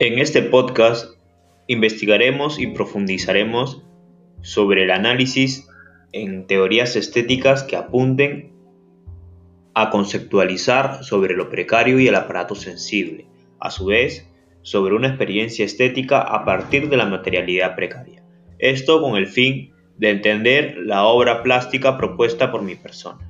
En este podcast investigaremos y profundizaremos sobre el análisis en teorías estéticas que apunten a conceptualizar sobre lo precario y el aparato sensible, a su vez, sobre una experiencia estética a partir de la materialidad precaria. Esto con el fin de entender la obra plástica propuesta por mi persona.